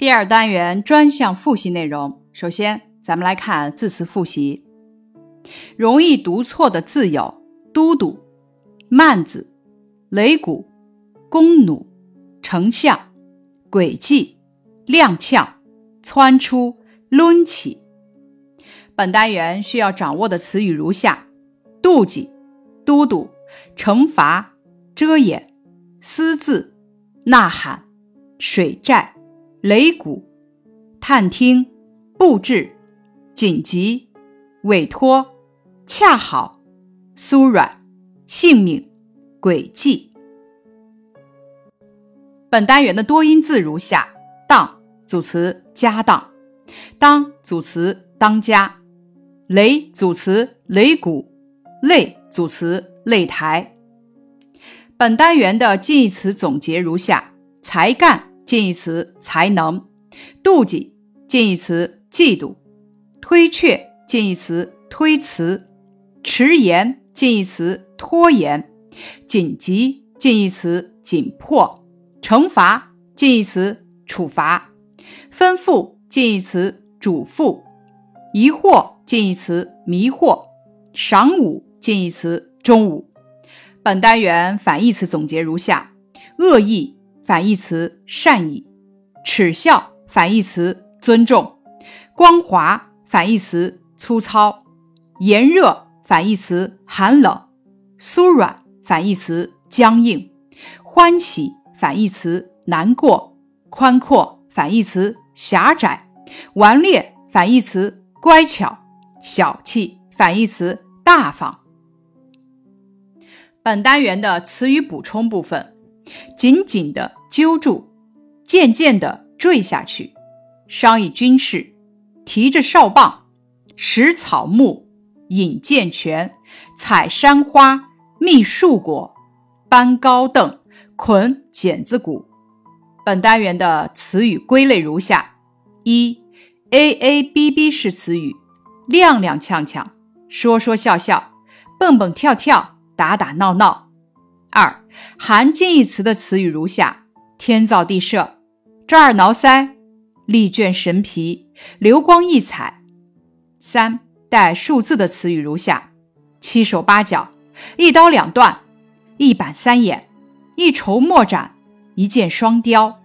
第二单元专项复习内容，首先咱们来看字词复习。容易读错的字有：都督、慢子、擂鼓、弓弩、丞相、诡计、踉跄、窜出、抡起。本单元需要掌握的词语如下：妒忌、都督、惩罚、遮掩、私自、呐喊、水寨、擂鼓、探听、布置、紧急、委托、恰好、酥软、性命、轨迹。本单元的多音字如下：当组词家当，当组词当家。擂组词擂鼓，擂组词擂台。本单元的近义词总结如下：才干近义词才能，妒忌近义词嫉妒，推却近义词推辞，迟延近义词拖延，紧急近义词紧迫，惩罚近义词处罚，吩咐近义词嘱咐，疑惑。近义词迷惑，晌午近义词中午。本单元反义词总结如下：恶意反义词善意，耻笑反义词尊重，光滑反义词粗糙，炎热反义词寒冷，酥软反义词僵硬，欢喜反义词难过，宽阔反义词狭窄，顽劣反义词乖巧。小气反义词大方。本单元的词语补充部分：紧紧的揪住，渐渐的坠下去，商议军事，提着哨棒，拾草木，引涧泉，采山花，觅树果，搬高凳，捆剪子骨。本单元的词语归类如下：一，A A B B 式词语。踉踉跄跄，说说笑笑，蹦蹦跳跳，打打闹闹。二含近义词的词语如下：天造地设，抓耳挠腮，力卷神疲，流光溢彩。三带数字的词语如下：七手八脚，一刀两断，一板三眼，一筹莫展，一箭双雕。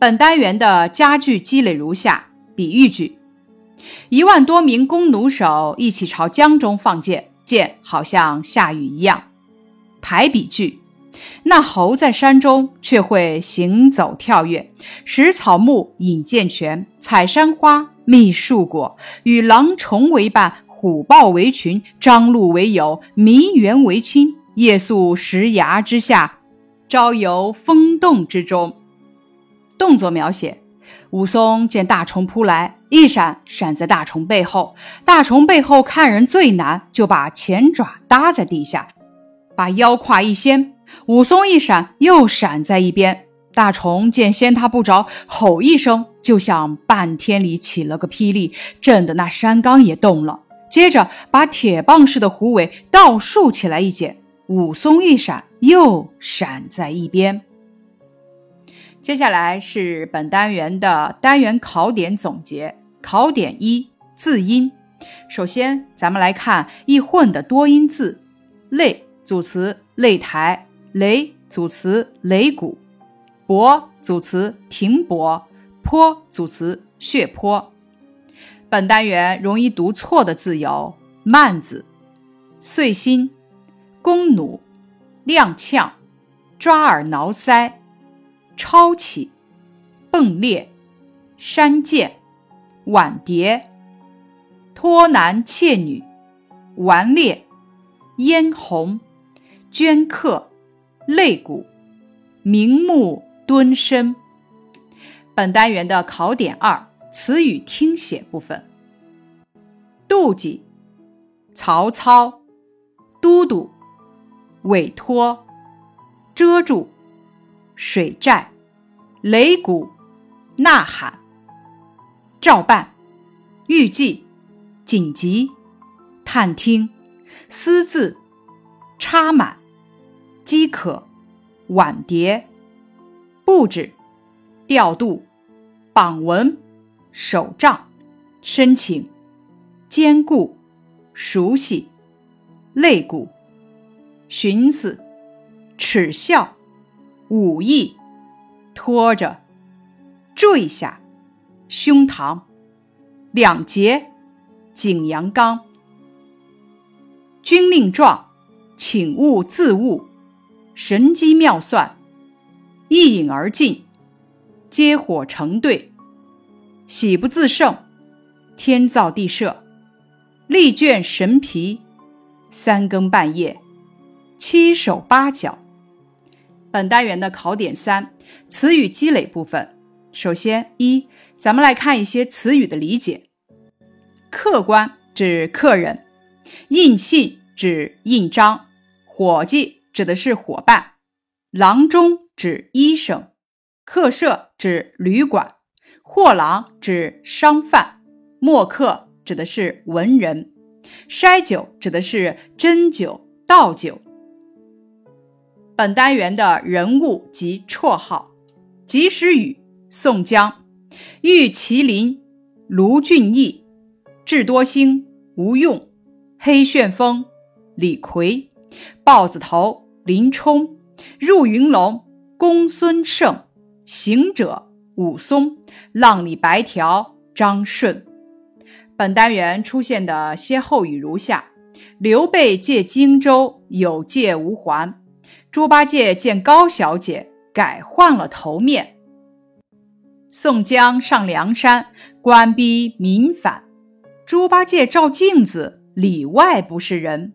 本单元的佳句积累如下：比喻句。一万多名弓弩手一起朝江中放箭，箭好像下雨一样。排比句：那猴在山中却会行走跳跃，食草木，饮涧泉，采山花，觅树果，与狼虫为伴，虎豹为群，张鹿为友，麋猿为亲，夜宿石崖之下，朝游风洞之中。动作描写。武松见大虫扑来，一闪闪在大虫背后。大虫背后看人最难，就把前爪搭在地下，把腰胯一掀。武松一闪，又闪在一边。大虫见掀他不着，吼一声，就像半天里起了个霹雳，震得那山冈也动了。接着把铁棒似的虎尾倒竖起来一剪，武松一闪，又闪在一边。接下来是本单元的单元考点总结。考点一：字音。首先，咱们来看易混的多音字：类组词擂台，擂组词擂鼓，搏组词停泊，坡组词血坡。本单元容易读错的字有：慢子、碎心、弓弩、踉跄、抓耳挠腮。抄起、迸裂、山涧、碗碟、脱男妾女、顽劣、嫣红、镌刻、肋骨、明目敦深。本单元的考点二：词语听写部分。妒忌、曹操、都督、委托、遮住。水寨、擂鼓、呐喊、照办、预计、紧急、探听、私自、插满、饥渴、碗碟、布置、调度、榜文、手杖、申请、坚固、熟悉、肋骨、寻思、耻笑、武艺、拖着、坠下、胸膛、两节、景阳冈、军令状、请勿自误、神机妙算、一饮而尽。接火成对，喜不自胜，天造地设，力卷神疲，三更半夜，七手八脚。本单元的考点三：词语积累部分。首先，一，咱们来看一些词语的理解。客官指客人，印信指印章，伙计指的是伙伴，郎中指医生。客舍指旅馆，货郎指商贩，墨客指的是文人，筛酒指的是真酒、倒酒。本单元的人物及绰号：及时雨、宋江、玉麒麟、卢俊义、智多星、吴用、黑旋风、李逵、豹子头、林冲、入云龙、公孙胜。行者武松，浪里白条张顺。本单元出现的歇后语如下：刘备借荆州有借无还，猪八戒见高小姐改换了头面。宋江上梁山，官逼民反，猪八戒照镜子里外不是人。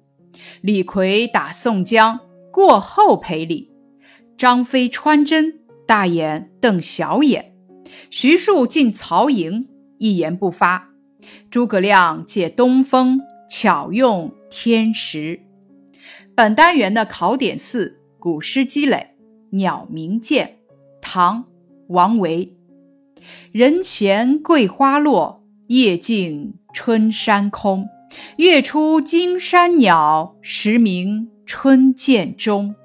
李逵打宋江，过后赔礼。张飞穿针。大眼瞪小眼，徐庶进曹营，一言不发。诸葛亮借东风，巧用天时。本单元的考点四：古诗积累。鸟鸣涧，唐·王维。人前桂花落，夜静春山空。月出惊山鸟，时鸣春涧中。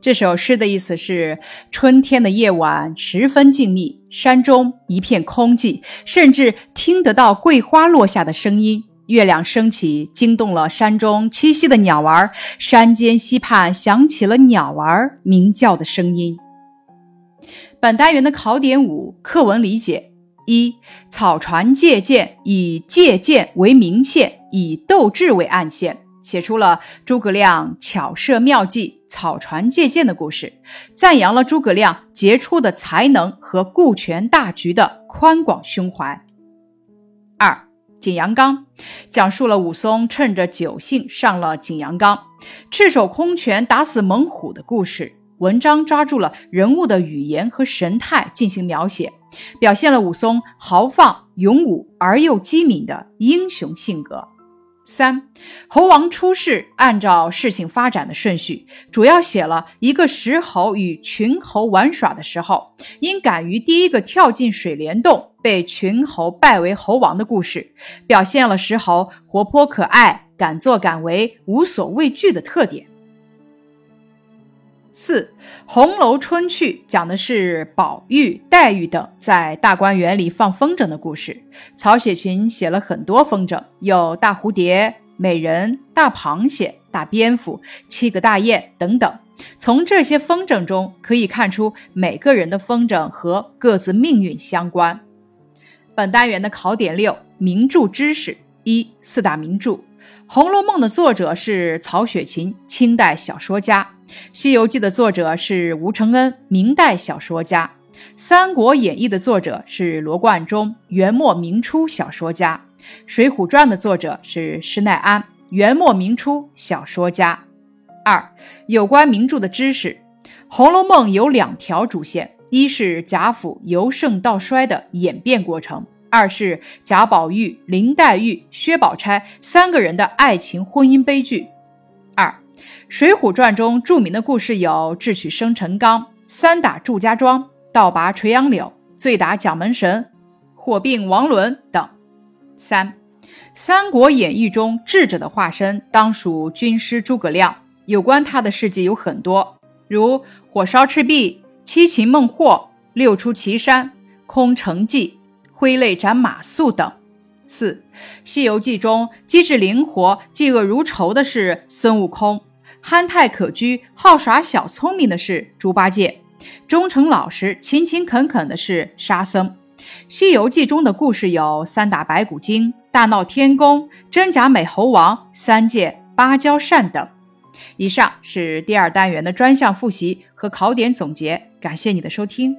这首诗的意思是：春天的夜晚十分静谧，山中一片空寂，甚至听得到桂花落下的声音。月亮升起，惊动了山中栖息的鸟儿，山间溪畔响起了鸟儿鸣叫的声音。本单元的考点五：课文理解一、草船借箭，以借箭为明线，以斗智为暗线。写出了诸葛亮巧设妙计、草船借箭的故事，赞扬了诸葛亮杰出的才能和顾全大局的宽广胸怀。二，景阳冈讲述了武松趁着酒兴上了景阳冈，赤手空拳打死猛虎的故事。文章抓住了人物的语言和神态进行描写，表现了武松豪放、勇武而又机敏的英雄性格。三猴王出世，按照事情发展的顺序，主要写了一个石猴与群猴玩耍的时候，因敢于第一个跳进水帘洞，被群猴拜为猴王的故事，表现了石猴活泼可爱、敢作敢为、无所畏惧的特点。四《红楼春去》讲的是宝玉、黛玉等在大观园里放风筝的故事。曹雪芹写了很多风筝，有大蝴蝶、美人、大螃蟹、大蝙蝠、七个大雁等等。从这些风筝中可以看出，每个人的风筝和各自命运相关。本单元的考点六：名著知识一、四大名著。《红楼梦》的作者是曹雪芹，清代小说家。《西游记》的作者是吴承恩，明代小说家；《三国演义》的作者是罗贯中，元末明初小说家；《水浒传》的作者是施耐庵，元末明初小说家。二、有关名著的知识，《红楼梦》有两条主线：一是贾府由盛到衰的演变过程；二是贾宝玉、林黛玉、薛宝钗三个人的爱情婚姻悲剧。二。《水浒传》中著名的故事有智取生辰纲、三打祝家庄、倒拔垂杨柳、醉打蒋门神、火并王伦等。三，《三国演义》中智者的化身当属军师诸葛亮，有关他的事迹有很多，如火烧赤壁、七擒孟获、六出祁山、空城计、挥泪斩马谡等。四，《西游记》中机智灵活、嫉恶如仇的是孙悟空，憨态可掬、好耍小聪明的是猪八戒，忠诚老实、勤勤恳恳的是沙僧。《西游记》中的故事有三打白骨精、大闹天宫、真假美猴王、三借芭蕉扇等。以上是第二单元的专项复习和考点总结，感谢你的收听。